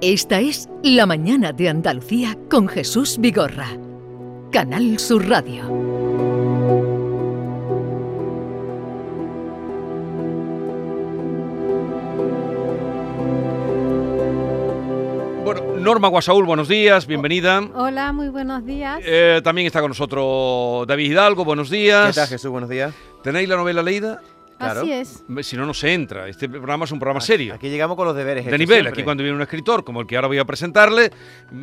Esta es La Mañana de Andalucía con Jesús Vigorra. Canal Sur Radio. Bueno, Norma Guasaúl, buenos días, bienvenida. Hola, muy buenos días. Eh, también está con nosotros David Hidalgo, buenos días. ¿Qué tal, Jesús? Buenos días. ¿Tenéis la novela leída? Claro. Así es. Si no, no se entra. Este programa es un programa serio. Aquí llegamos con los deberes. de nivel, siempre. aquí cuando viene un escritor como el que ahora voy a presentarle,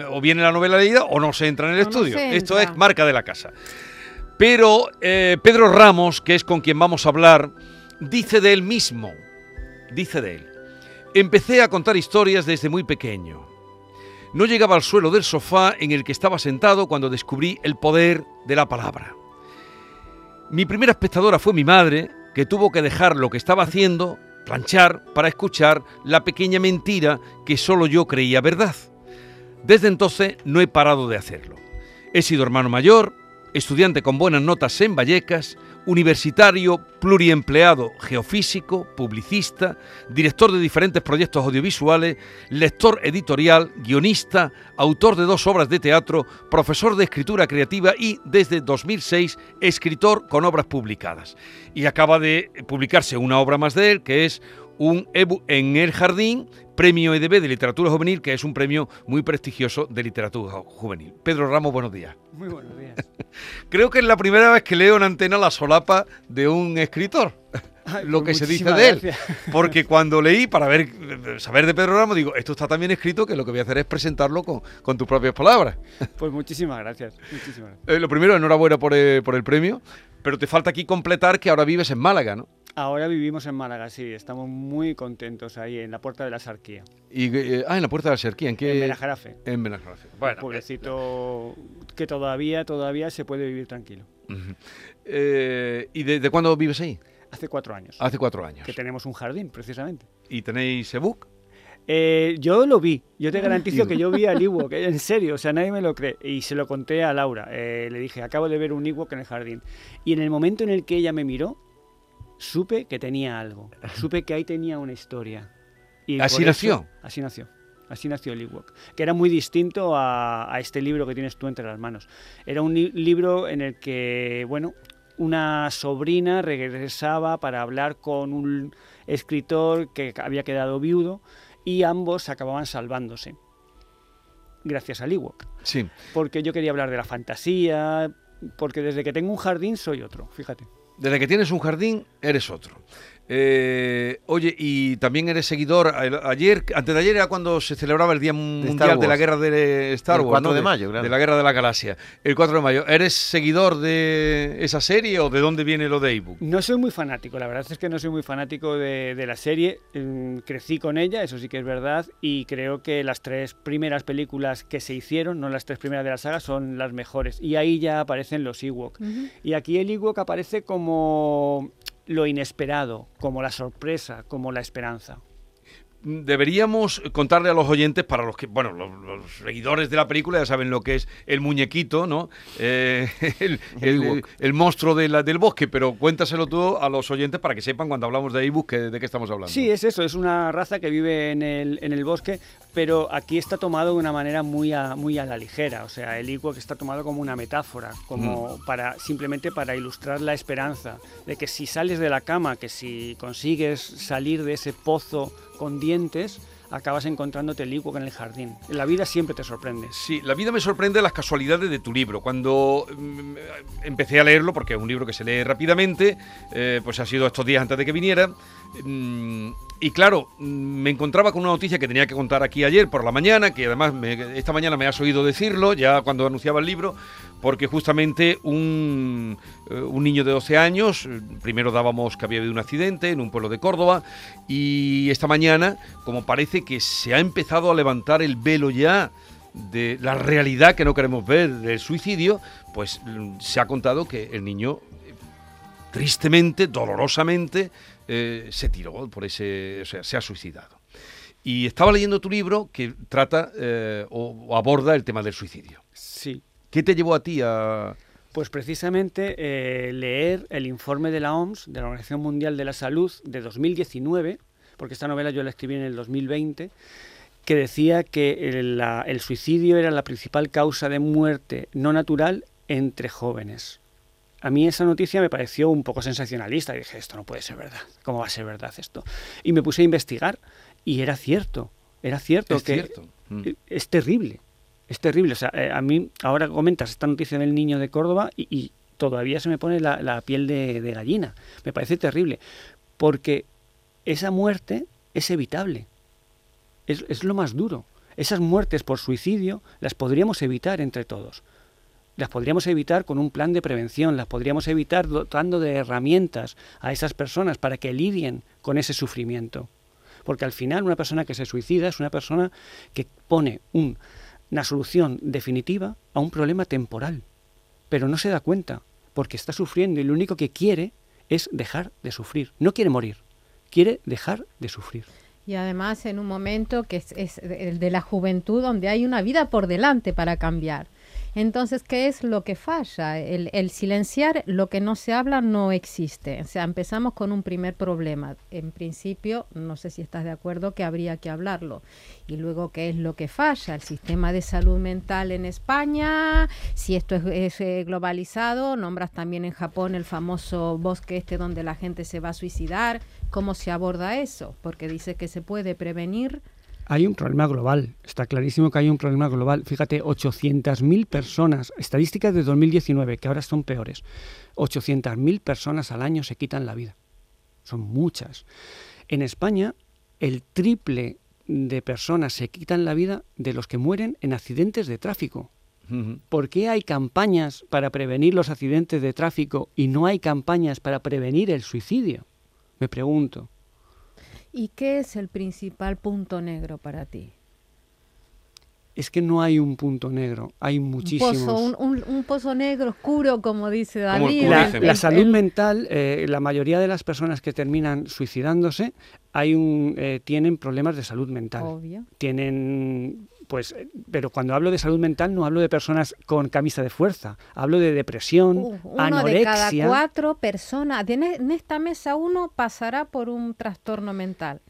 o viene la novela leída o no se entra en el no estudio. Esto es marca de la casa. Pero eh, Pedro Ramos, que es con quien vamos a hablar, dice de él mismo, dice de él, empecé a contar historias desde muy pequeño. No llegaba al suelo del sofá en el que estaba sentado cuando descubrí el poder de la palabra. Mi primera espectadora fue mi madre, que tuvo que dejar lo que estaba haciendo, planchar, para escuchar la pequeña mentira que solo yo creía verdad. Desde entonces no he parado de hacerlo. He sido hermano mayor, estudiante con buenas notas en Vallecas, universitario pluriempleado geofísico, publicista, director de diferentes proyectos audiovisuales, lector editorial, guionista, autor de dos obras de teatro, profesor de escritura creativa y, desde 2006, escritor con obras publicadas. Y acaba de publicarse una obra más de él, que es un ebook en el jardín, premio EDB de literatura juvenil, que es un premio muy prestigioso de literatura juvenil. Pedro Ramos, buenos días. Muy buenos días. Creo que es la primera vez que leo en antena la solapa de un escritor. Ay, lo pues que se dice de él. gracias. Porque cuando leí, para ver, saber de Pedro Ramos, digo, esto está tan bien escrito que lo que voy a hacer es presentarlo con, con tus propias palabras. Pues muchísimas gracias. Muchísimas gracias. Eh, lo primero, enhorabuena por el, por el premio, pero te falta aquí completar que ahora vives en Málaga, ¿no? Ahora vivimos en Málaga, sí. Estamos muy contentos ahí en la Puerta de la Sarquía. Y, eh, ah, en la Puerta de la Serquía, ¿en qué? En Benajarafe. En Benajarafe. un Bueno, pueblecito que todavía, todavía se puede vivir tranquilo. Eh, ¿Y desde cuándo vives ahí? Hace cuatro años. Hace cuatro años. Que tenemos un jardín, precisamente. ¿Y tenéis ebook? Eh, yo lo vi, yo te garantizo que yo vi al Ewok, eh, en serio, o sea, nadie me lo cree. Y se lo conté a Laura, eh, le dije, acabo de ver un Ewok en el jardín. Y en el momento en el que ella me miró, supe que tenía algo, supe que ahí tenía una historia. Y ¿Así eso- nació? así nació. Así nació el Ewok, que era muy distinto a, a este libro que tienes tú entre las manos. Era un li- libro en el que, bueno, una sobrina regresaba para hablar con un escritor que había quedado viudo y ambos acababan salvándose. Gracias al Ewok. Sí. Porque yo quería hablar de la fantasía, porque desde que tengo un jardín soy otro, fíjate. Desde que tienes un jardín, eres otro. Eh, oye, y también eres seguidor. Ayer, antes de ayer era cuando se celebraba el Día Mundial de la. Guerra de Star El Wars. 4 ¿no? de mayo, claro. De la Guerra de la Galaxia. El 4 de mayo. ¿Eres seguidor de esa serie o de dónde viene lo de ebook? No soy muy fanático, la verdad es que no soy muy fanático de, de la serie. Mm, crecí con ella, eso sí que es verdad, y creo que las tres primeras películas que se hicieron, no las tres primeras de la saga, son las mejores. Y ahí ya aparecen los Ewok. Y aquí el Ewok aparece como lo inesperado, como la sorpresa, como la esperanza. Deberíamos contarle a los oyentes, para los que, bueno, los, los seguidores de la película ya saben lo que es el muñequito, ¿no? Eh, el, el- Ewok. el monstruo de la- del bosque, pero cuéntaselo tú a los oyentes para que sepan cuando hablamos de ebook que- de qué estamos hablando. Sí, es eso, es una raza que vive en el, en el bosque, pero aquí está tomado de una manera muy a, muy a la ligera. O sea, el Ewok está tomado como una metáfora, como para simplemente para ilustrar la esperanza de que si sales de la cama, que si consigues salir de ese pozo con dientes, acabas encontrándote el en el jardín. La vida siempre te sorprende. Sí, la vida me sorprende las casualidades de tu libro. Cuando mm, empecé a leerlo, porque es un libro que se lee rápidamente, eh, pues ha sido estos días antes de que viniera, mm, y claro, mm, me encontraba con una noticia que tenía que contar aquí ayer por la mañana, que además me- esta mañana me has oído decirlo, ya cuando anunciaba el libro, porque justamente un, eh, un niño de 12 años, eh, primero dábamos que había habido un accidente en un pueblo de Córdoba, y esta mañana, como parece que se ha empezado a levantar el velo ya de la realidad que no queremos ver del suicidio, pues mm, se ha contado que el niño eh, tristemente, dolorosamente, eh, se tiró por ese, o sea, se ha suicidado. Y estaba leyendo tu libro que trata eh, o, o aborda el tema del suicidio. Sí. ¿Qué te llevó a ti a...? Pues precisamente eh, leer el informe de la OMS, de la Organización Mundial de la Salud, de 2019, porque esta novela yo la escribí en el 2020, que decía que el, el suicidio era la principal causa de muerte no natural entre jóvenes. A mí esa noticia me pareció un poco sensacionalista y dije, esto no puede ser verdad, ¿cómo va a ser verdad esto? Y me puse a investigar y era cierto, era cierto que mm. es terrible, es terrible. O sea, eh, a mí ahora comentas esta noticia del niño de Córdoba y, todavía se me pone la, piel de, gallina. Me parece terrible, porque esa muerte es evitable, es, es lo más duro. Esas muertes por suicidio las podríamos evitar entre todos las podríamos evitar con un plan de prevención, las podríamos evitar dotando de herramientas a esas personas para que lidien con ese sufrimiento. Porque al final una persona que se suicida es una persona que pone una solución definitiva a un problema temporal, pero no se da cuenta, porque está sufriendo y lo único que quiere es dejar de sufrir. No quiere morir, quiere dejar de sufrir. Y además en un momento que es, es el de la juventud donde hay una vida por delante para cambiar. Entonces, ¿qué es lo que falla? El, silenciar lo que no se habla no existe. O sea, empezamos con un primer problema. En principio, no sé si estás de acuerdo que habría que hablarlo. Y luego, ¿qué es lo que falla? El sistema de salud mental en España, si esto es, eh, globalizado, nombras también en Japón el famoso bosque este donde la gente se va a suicidar. ¿Cómo se aborda eso? Porque dice que se puede prevenir hay un problema global, está clarísimo que hay un problema global. Fíjate, 800.000 personas, estadísticas de 2019, que ahora son peores, 800.000 personas al año se quitan la vida. Son muchas. En España, el triple de personas se quitan la vida de los que mueren en accidentes de tráfico. ¿Por qué hay campañas para prevenir los accidentes de tráfico y no hay campañas para prevenir el suicidio? Me pregunto. ¿Y qué es el principal punto negro para ti? Es que no hay un punto negro, hay muchísimos. Un, pozo, negro oscuro, como dice David. La, salud mental, eh, la mayoría de las personas que terminan suicidándose hay un, eh, tienen problemas de salud mental. Obvio. Tienen pues, eh, pero cuando hablo de salud mental no hablo de personas con camisa de fuerza, hablo de depresión, uh, uno de cada cuatro personas, en esta mesa uno pasará por un trastorno mental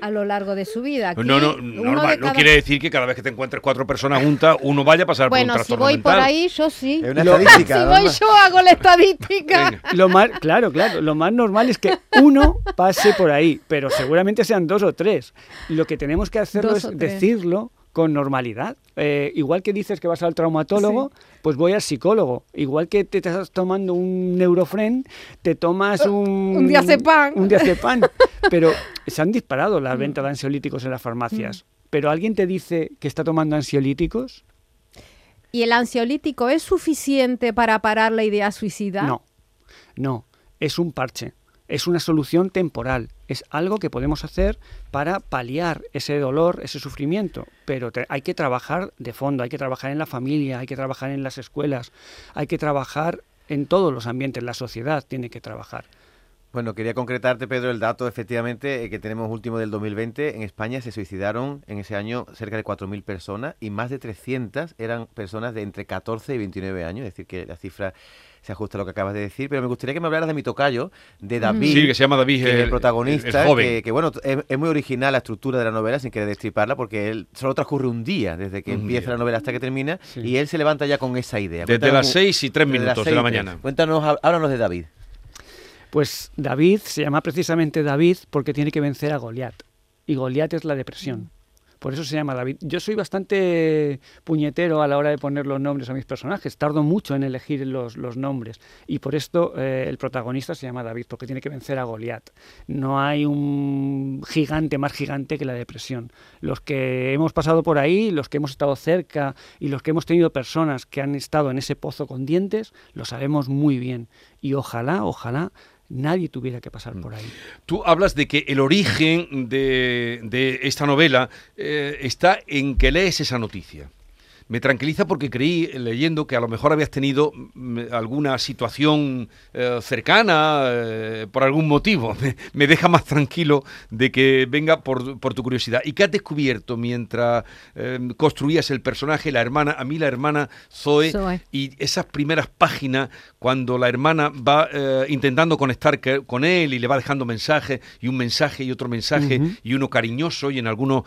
a lo largo de su vida. no, no, no quiere decir que cada vez que te encuentres cuatro personas juntas, uno vaya a pasar por un trastorno. Bueno, si voy por ahí, yo sí. Es una estadística, si voy yo, hago la estadística. lo más, claro, claro, lo más normal es que uno pase por ahí, pero seguramente sean dos o tres. Lo que tenemos que hacerlo es decirlo con normalidad. Eh, igual que dices que vas al traumatólogo, pues voy al psicólogo. Igual que te estás tomando un neurofren, te tomas uh, un... un diazepam. Un diazepam. Pero se han disparado las mm. ventas de ansiolíticos en las farmacias. Mm. Pero alguien te dice que está tomando ansiolíticos. ¿Y el ansiolítico es suficiente para parar la idea suicida? No, no, es un parche es una solución temporal, es algo que podemos hacer para paliar ese dolor, ese sufrimiento, pero hay que trabajar de fondo, hay que trabajar en la familia, hay que trabajar en las escuelas, hay que trabajar en todos los ambientes, la sociedad tiene que trabajar. Bueno, quería concretarte, Pedro, el dato efectivamente eh, que tenemos último del 2020. En España se suicidaron en ese año cerca de 4.000 personas y más de 300 eran personas de entre 14 y 29 años, es decir, que la cifra se ajusta a lo que acabas de decir, pero me gustaría que me hablaras de mi tocayo, de David. Sí, que se llama David, el, protagonista, Que, bueno, es, muy original la estructura de la novela, sin querer destriparla, porque él solo transcurre un día desde que empieza la novela hasta que termina, y él se levanta ya con esa idea. Desde las seis y tres minutos de la mañana. Cuéntanos, háblanos de David. Pues David se llama precisamente David porque tiene que vencer a Goliat. Y Goliat es la depresión. Por eso se llama David. Yo soy bastante puñetero a la hora de poner los nombres a mis personajes. Tardo mucho en elegir los, nombres. Y por esto eh, el protagonista se llama David, porque tiene que vencer a Goliat. No hay un gigante más gigante que la depresión. Los que hemos pasado por ahí, los que hemos estado cerca y los que hemos tenido personas que han estado en ese pozo con dientes, lo sabemos muy bien. Y ojalá, ojalá nadie tuviera que pasar mm. por ahí. Tú hablas de que el origen de, esta novela eh, está en que lees esa noticia. Me tranquiliza porque creí, leyendo, que a lo mejor habías tenido mm, alguna situación eh, cercana eh, por algún motivo. Me, deja más tranquilo de que venga por, por tu curiosidad. ¿Y qué has descubierto mientras eh, construías el personaje, la hermana, a mí la hermana Zoe, Zoe. y esas primeras páginas cuando la hermana va eh, intentando conectar que- con él y le va dejando mensajes y un mensaje y otro mensaje y uno cariñoso y en algunos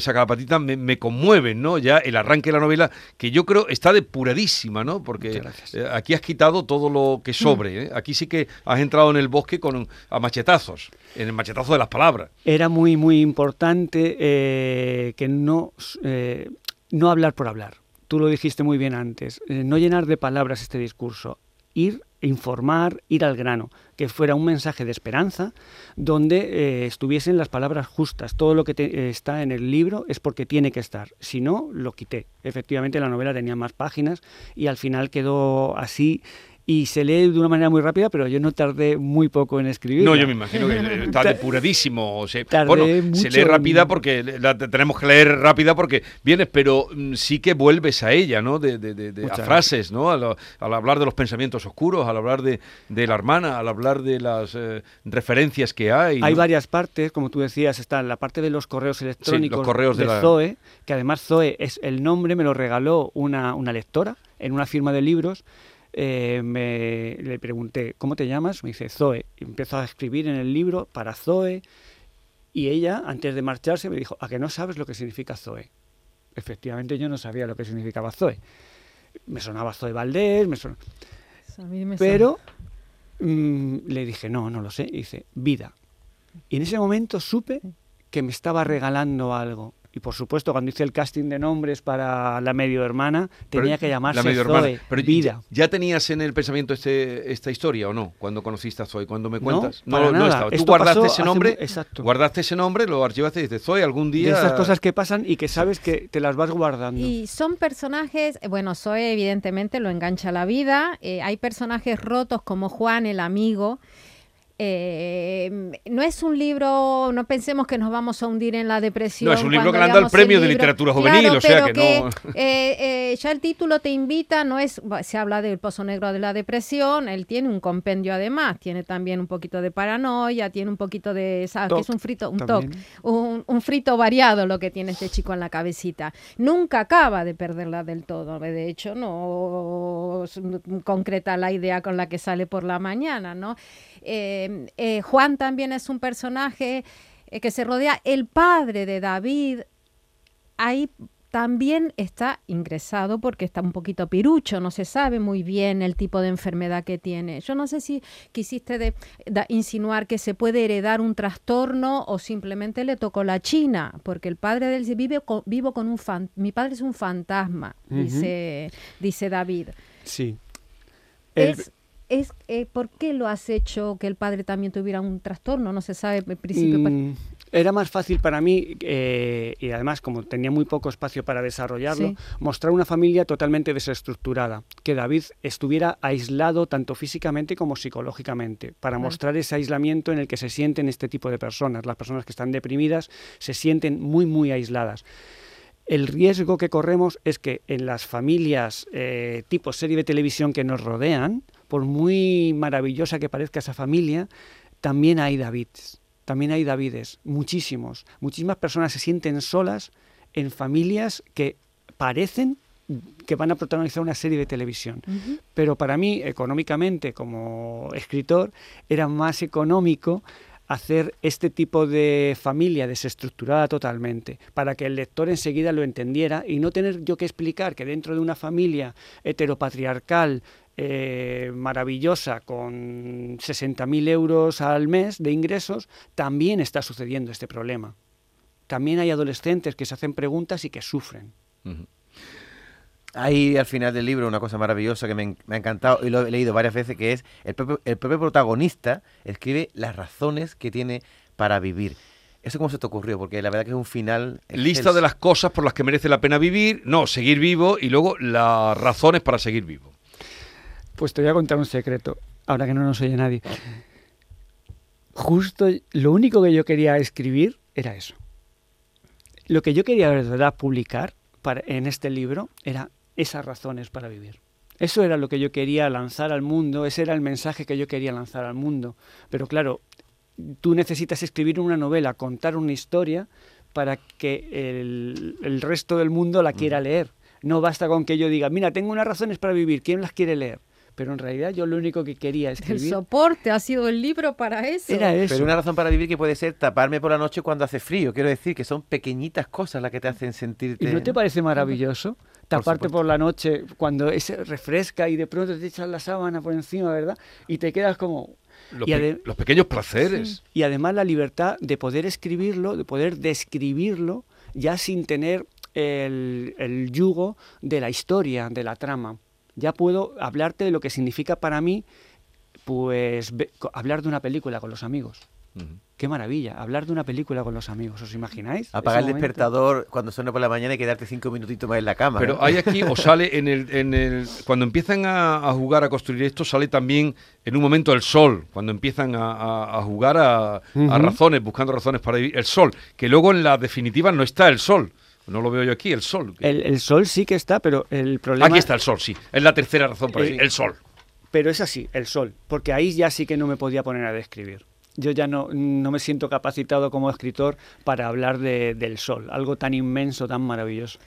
sacapatitas me, me conmueven, ¿no? Ya el arranque de la novela que yo creo está depuradísima, ¿no? Porque eh, aquí has quitado todo lo que sobre, ¿eh? Aquí sí que has entrado en el bosque con a machetazos, en el machetazo de las palabras. Era muy, muy importante eh, que no, no hablar por hablar. Tú lo dijiste muy bien antes. no llenar de palabras este discurso. Ir, informar, ir al grano. Que fuera un mensaje de esperanza donde eh, estuviesen las palabras justas. Todo lo que te- eh, está en el libro es porque tiene que estar. Si no, lo quité. Efectivamente, la novela tenía más páginas y al final quedó así. Y se lee de una manera muy rápida, pero yo no tardé muy poco en escribir. No, yo me imagino que está depuradísimo. o sea, Tardé bueno, se mucho lee en- rápida porque la te- tenemos que leer rápida porque vienes, pero mm, sí que vuelves a ella, ¿no? De, de- de- de- a frases, ¿no? Al, al hablar de los pensamientos oscuros, al hablar de, de la hermana, al hablar de las eh, referencias que hay. Hay varias partes, como tú decías, está la parte de los correos electrónicos correos de de, la- Zoe, que además Zoe es el nombre, me lo regaló una, una lectora en una firma de libros. Eh, me, le pregunté, ¿cómo te llamas? Me dice Zoe. Y empezó a escribir en el libro para Zoe. Y ella, antes de marcharse, me dijo, ¿a que no sabes lo que significa Zoe? Efectivamente, yo no sabía lo que significaba Zoe. Me sonaba Zoe Valdés, me sonaba... Me Pero mm, le dije, no, no lo sé. Y dice, vida. Y en ese momento supe que me estaba regalando algo. Y por supuesto, cuando hice el casting de nombres para la medio hermana, Pero tenía que llamarse la medio hermana. Zoe, Pero vida. ¿Ya tenías en el pensamiento este, esta historia o no? Cuando conociste a Zoe, cuando me No, cuentas. para nada. estaba. Tú Esto guardaste ese nombre, exacto. guardaste ese nombre, lo archivaste y dices, Zoe, algún De día... esas cosas que pasan y que sabes que te las vas guardando. Y son personajes, bueno, Zoe evidentemente lo engancha a la vida. eh, hay personajes rotos como Juan, el amigo. Eh, no es un libro, no pensemos que nos vamos a hundir en la depresión. No, es un libro que le han dado el premio de literatura juvenil, Claro, o sea pero que no- eh, eh, ya el título te invita, no es, se habla del pozo negro de la depresión, él tiene un compendio además, tiene también un poquito de paranoia, tiene un poquito de, ¿sabes? que es un frito, un toc, un, un frito variado lo que tiene este chico en la cabecita. Nunca acaba de perderla del todo. De hecho, no concreta la idea con la que sale por la mañana, ¿no? Eh, eh, Juan también es un personaje eh, que se rodea. El padre de David, ahí también está ingresado porque está un poquito pirucho, no se sabe muy bien el tipo de enfermedad que tiene. Yo no sé si quisiste de- insinuar que se puede heredar un trastorno o simplemente le tocó la china, porque el padre de él vive con, vivo con un fan, mi padre es un fantasma, dice, dice David. Sí. El- Es, es, eh, ¿Por qué lo has hecho que el padre también tuviera un trastorno? No se sabe en principio. Mm, era más fácil para mí, eh, y además como tenía muy poco espacio para desarrollarlo, Sí. mostrar una familia totalmente desestructurada, que David estuviera aislado tanto físicamente como psicológicamente, para Vale. mostrar ese aislamiento en el que se sienten este tipo de personas. Las personas que están deprimidas se sienten muy, muy aisladas. El riesgo que corremos es que en las familias eh, tipo serie de televisión que nos rodean, por muy maravillosa que parezca esa familia, también hay Davids, también hay Davides, muchísimos. Muchísimas personas se sienten solas en familias que parecen que van a protagonizar una serie de televisión. Pero para mí, económicamente, como escritor, era más económico hacer este tipo de familia desestructurada totalmente, para que el lector enseguida lo entendiera y no tener yo que explicar que dentro de una familia heteropatriarcal eh, maravillosa con 60.000 euros al mes de ingresos, también está sucediendo este problema. También hay adolescentes que se hacen preguntas y que sufren. Hay al final del libro una cosa maravillosa que me, me ha encantado y lo he leído varias veces, que es el propio, el propio protagonista escribe las razones que tiene para vivir. ¿Eso cómo se te ocurrió? Porque la verdad que es un final... Lista de las cosas por las que merece la pena vivir, no, seguir vivo y luego las razones para seguir vivo. Pues te voy a contar un secreto, ahora que no nos oye nadie. Justo lo único que yo quería escribir era eso. Lo que yo quería de verdad publicar, para, en este libro era esas razones para vivir. Eso era lo que yo quería lanzar al mundo, ese era el mensaje que yo quería lanzar al mundo. Pero claro, tú necesitas escribir una novela, contar una historia para que el, el resto del mundo la quiera leer. No basta con que yo diga, mira, tengo unas razones para vivir, ¿quién las quiere leer? Pero en realidad yo lo único que quería El escribir soporte ha sido el libro para eso. era eso. Pero una razón para vivir que puede ser taparme por la noche cuando hace frío. Quiero decir que son pequeñitas cosas las que te hacen sentirte. ¿Y no te parece maravilloso? Taparte por la noche cuando es refresca y de pronto te echas la sábana por encima, ¿verdad? Y te quedas como... Pe- los pequeños placeres. Y además la libertad de poder escribirlo, de poder describirlo, ya sin tener el, el yugo de la historia, de la trama. Ya puedo hablarte de lo que significa para mí, pues, ve- hablar de una película con los amigos. Qué maravilla, hablar de una película con los amigos, ¿os imagináis? Apagar el momento. despertador cuando suena por la mañana y quedarte cinco minutitos más en la cama. Pero ¿no? hay aquí, o sale en el, en el cuando empiezan a, a jugar a construir esto, sale también en un momento el sol, cuando empiezan a, a- a jugar a, razones, buscando razones para vivir, el sol, que luego en la definitiva no está el sol, no lo veo yo aquí, el sol. El, el sol sí que está, pero el problema... aquí está el sol, sí, es la tercera razón para Eh, vivir, el sol. Pero es así, el sol, porque ahí ya sí que no me podía poner a describir. Yo ya no, no me siento capacitado como escritor para hablar de- del sol, algo tan inmenso, tan maravilloso.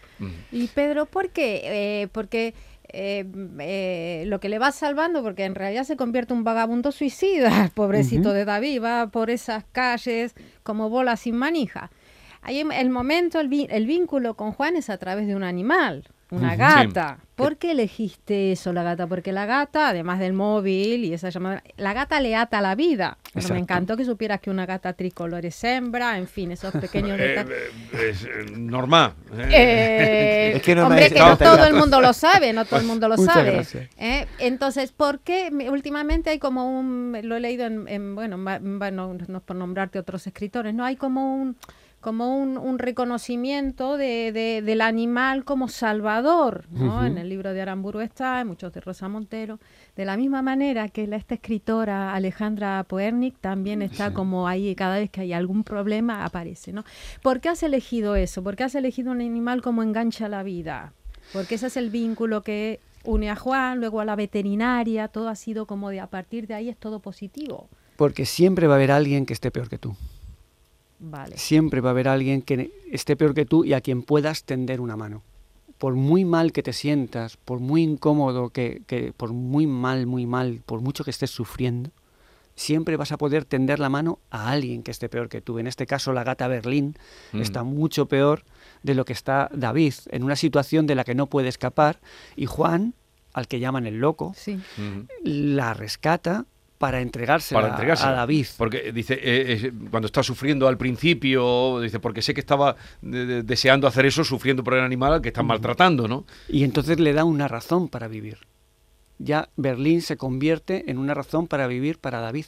Y Pedro, ¿por qué? Eh, porque eh, eh, lo que le va salvando, porque en realidad se convierte en un vagabundo suicida, pobrecito de David, va por esas calles como bola sin manija. Ahí el momento, el, vi- el vínculo con Juan es a través de un animal, una gata. ¿Por qué elegiste eso, la gata? Porque la gata, además del móvil y esa llamada, la gata le ata la vida. Pero me encantó que supieras que una gata tricolor es hembra, en fin, esos pequeños Eh, detalles. eh, es eh, normal. eh. Es que no hombre, que no todo el mundo lo sabe, no todo el mundo lo Muchas sabe. Entonces, ¿por qué me- últimamente hay como un, lo he leído en, en, bueno, bueno, no es por nombrarte otros escritores, no hay como un como un, un reconocimiento de, de- del animal como salvador, ¿no? En el libro de Aramburu está, en muchos de Rosa Montero, de la misma manera que la, esta escritora Alejandra Poernik también está como ahí, cada vez que hay algún problema aparece, ¿no? ¿Por qué has elegido eso? ¿Por qué has elegido un animal como engancha la vida? Porque ese es el vínculo que une a Juan, luego a la veterinaria, todo ha sido como de a partir de ahí es todo positivo. Porque siempre va a haber alguien que esté peor que tú. Vale. Siempre va a haber alguien que esté peor que tú y a quien puedas tender una mano. Por muy mal que te sientas, por muy incómodo que, que por muy mal, muy mal, por mucho que estés sufriendo, siempre vas a poder tender la mano a alguien que esté peor que tú. En este caso, la gata Berlín Mm. está mucho peor de lo que está David, en una situación de la que no puede escapar, y Juan, al que llaman el loco, Sí. Ujú. la rescata para entregarse a David. Porque dice, eh, eh, cuando está sufriendo al principio, dice, porque sé que estaba de- de- deseando hacer eso, sufriendo por el animal al que están maltratando, ¿no? Y entonces le da una razón para vivir. Ya Berlín se convierte en una razón para vivir para David.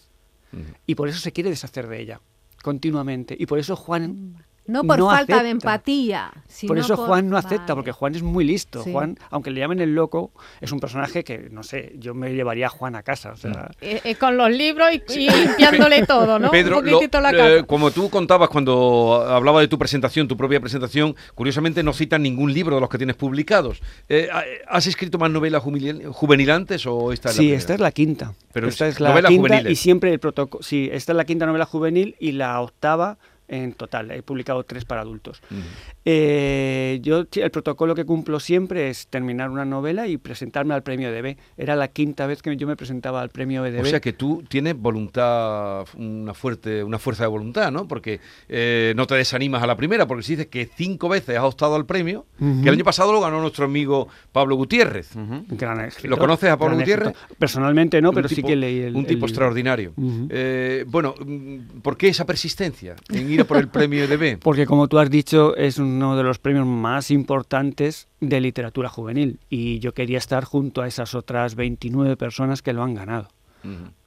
Y por eso se quiere deshacer de ella, continuamente. Y por eso Juan... No por no falta de empatía. sino Por eso por- Juan no acepta, Vale. porque Juan es muy listo. Sí. Juan, aunque le llamen el loco, es un personaje que, no sé, yo me llevaría a Juan a casa. O sea, Eh, eh, con los libros y, y limpiándole todo, ¿no? Pedro, un lo- poquitito la eh, como tú contabas cuando hablaba de tu presentación, tu propia presentación, curiosamente no citan ningún libro de los que tienes publicados. Eh, ¿Has escrito más novelas juvenil- juvenilantes o esta es la sí, primera? esta es la quinta. Pero esta es es la novelas quinta juveniles. y siempre el protocolo. Sí, esta es la quinta novela juvenil y la octava en total. He publicado tres para adultos. Ujú. Eh, yo sí, el protocolo que cumplo siempre es terminar una novela y presentarme al premio EDB. Era la quinta vez que yo me presentaba al premio EDB. O sea que tú tienes voluntad, una fuerte, una fuerza de voluntad, ¿no? Porque eh, no te desanimas a la primera, porque si dices que cinco veces has optado al premio, Ujú. que el año pasado lo ganó nuestro amigo Pablo Gutiérrez. Ujú. Gran escritor, ¿Lo conoces a Pablo Gutiérrez? escritor. Personalmente no, Un pero sí tipo- que leí el Un tipo el- extraordinario. Eh, bueno, mm, ¿por qué esa persistencia en ir por el premio EDB? Porque como tú has dicho, es uno de los premios más importantes de literatura juvenil y yo quería estar junto a esas otras 29 personas que lo han ganado.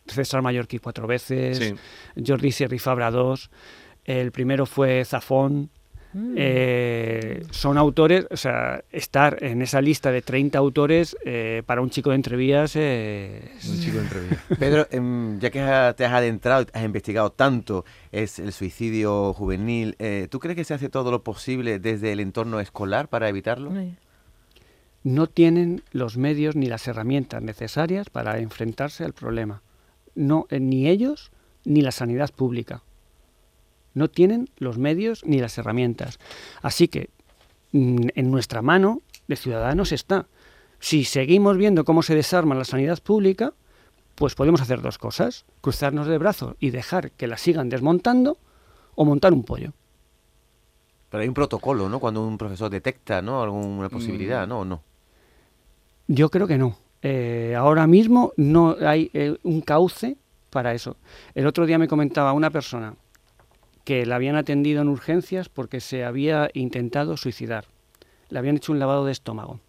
César Mallorquí cuatro veces, Sí. Jordi Sierra Fabra dos, el primero fue Zafón, Mm. eh, son autores, o sea, estar en esa lista de 30 autores eh, para un chico de entrevías es... Un chico de entrevías. Pedro, em, ya que te has adentrado, has investigado tanto es el suicidio juvenil, eh, ¿tú crees que se hace todo lo posible desde el entorno escolar para evitarlo? no tienen los medios ni las herramientas necesarias para enfrentarse al problema. No, eh, ni ellos ni la sanidad pública. No tienen los medios ni las herramientas. Así que mm, en nuestra mano de ciudadanos está. Si seguimos viendo cómo se desarma la sanidad pública, pues podemos hacer dos cosas, cruzarnos de brazos y dejar que la sigan desmontando o montar un pollo. Pero hay un protocolo, ¿no? Cuando un profesor detecta, ¿no? Alguna posibilidad, ¿no? ¿O no? Yo creo que no. Eh, ahora mismo no hay eh, un cauce para eso. El otro día me comentaba una persona que la habían atendido en urgencias porque se había intentado suicidar. Le habían hecho un lavado de estómago.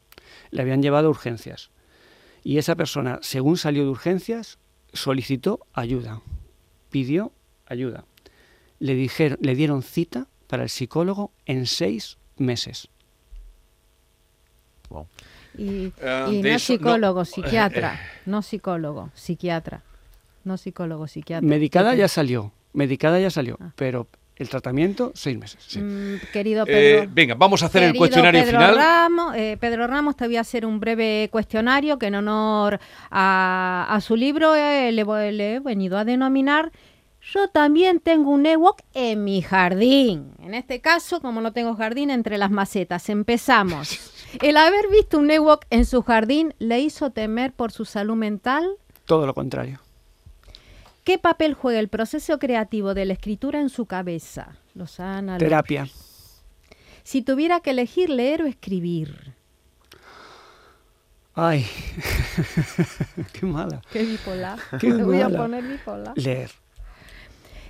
Le habían llevado a urgencias. Y esa persona, según salió de urgencias, solicitó ayuda. Pidió ayuda. Le, dijeron, le dieron cita para el psicólogo en seis meses. Wow. Y, y de no eso- no. psicólogo, psiquiatra. No psicólogo, psiquiatra. No psicólogo, psiquiatra. Medicada ya salió, medicada ya salió, Ah. pero el tratamiento seis meses. Mm, querido Eh, Pedro. venga, vamos a hacer el Querido cuestionario Pedro final. Ramos, eh, Pedro Ramos, te voy a hacer un breve cuestionario que en honor a, a su libro eh, le, voy- le he venido a denominar Yo también tengo un Ewok en mi jardín. En este caso, como no tengo jardín, entre las macetas. Empezamos. ¿El haber visto un Ewok en su jardín le hizo temer por su salud mental? Todo lo contrario. ¿Qué papel juega el proceso creativo de la escritura en su cabeza? Lozana. Terapia. Si tuviera que elegir leer o escribir. Ay, qué mala. Qué bipolar. Qué Te voy a poner bipolar. Leer.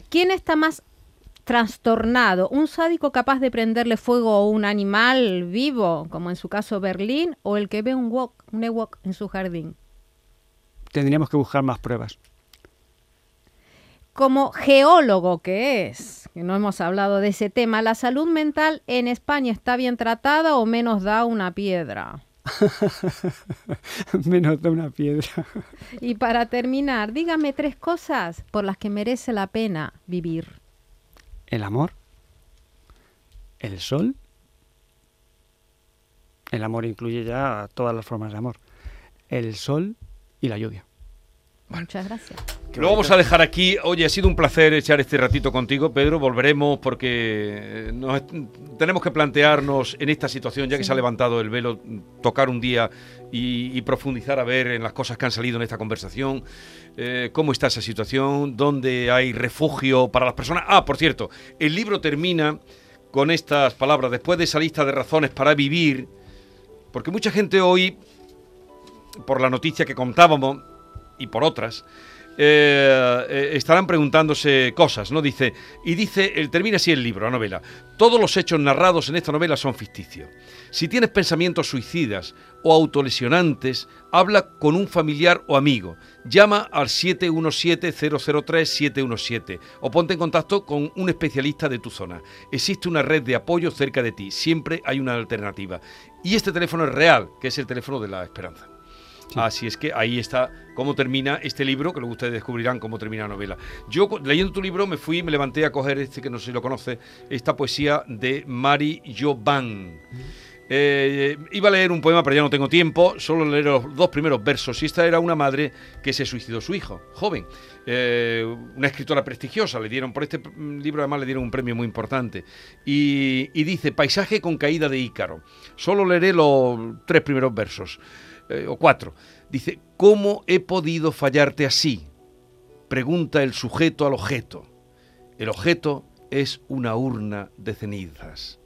¿Quién está más trastornado? ¿Un sádico capaz de prenderle fuego a un animal vivo, como en su caso Berlín, o el que ve un wok, un Ewok en su jardín? Tendríamos que buscar más pruebas. Como geólogo que es, que no hemos hablado de ese tema, ¿la salud mental en España está bien tratada o menos da una piedra? Menos de una piedra. Y para terminar, dígame tres cosas por las que merece la pena vivir. El amor. El sol. El amor incluye ya todas las formas de amor. El sol y la lluvia. Muchas gracias. Lo vamos a dejar aquí. Oye, ha sido un placer echar este ratito contigo, Pedro. Volveremos porque eh, nos- tenemos que plantearnos en esta situación, ya que Sí. se ha levantado el velo, tocar un día y, y profundizar a ver en las cosas que han salido en esta conversación. eh, cómo está esa situación, dónde hay refugio para las personas. Ah, por cierto, el libro termina con estas palabras, después de esa lista de razones para vivir, porque mucha gente hoy, por la noticia que contábamos y por otras, eh, eh, estarán preguntándose cosas, ¿no? Dice, y dice, termina así el libro, la novela. Todos los hechos narrados en esta novela son ficticios. Si tienes pensamientos suicidas o autolesionantes, habla con un familiar o amigo. Llama al 717-003-717 o ponte en contacto con un especialista de tu zona. Existe una red de apoyo cerca de ti. Siempre hay una alternativa. Y este teléfono es real, que es el teléfono de la esperanza. Así es que ahí está cómo termina este libro, que luego ustedes descubrirán cómo termina la novela. Yo leyendo tu libro me fui, me levanté a coger este que no sé si lo conoce, esta poesía de Mari Jovan. Eh, iba a leer un poema, pero ya no tengo tiempo, solo leer los dos primeros versos. Y esta era una madre que se suicidó su hijo, joven, eh, una escritora prestigiosa. Le dieron por este libro, además, le dieron un premio muy importante. Y, y dice: Paisaje con caída de Ícaro. Solo leeré los tres primeros versos, eh, o cuatro. Dice: ¿Cómo he podido fallarte así? Pregunta el sujeto al objeto. El objeto es una urna de cenizas.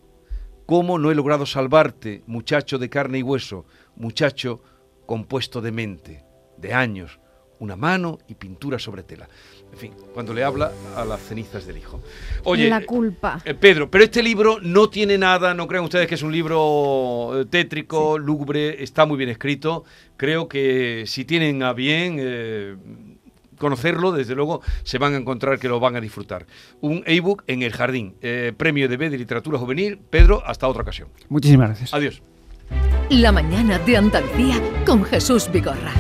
¿Cómo no he logrado salvarte, muchacho de carne y hueso, muchacho compuesto de mente, de años, una mano y pintura sobre tela? En fin, cuando le habla a las cenizas del hijo. Oye, la culpa. eh, Pedro, pero este libro no tiene nada, no crean ustedes que es un libro eh, tétrico, lúgubre, está muy bien escrito. Creo que si tienen a bien, eh, conocerlo, desde luego se van a encontrar que lo van a disfrutar. Un ebook en el jardín, eh, premio de B de literatura juvenil. Pedro, hasta otra ocasión. Muchísimas gracias. Adiós. La mañana de Andalucía con Jesús Vigorra.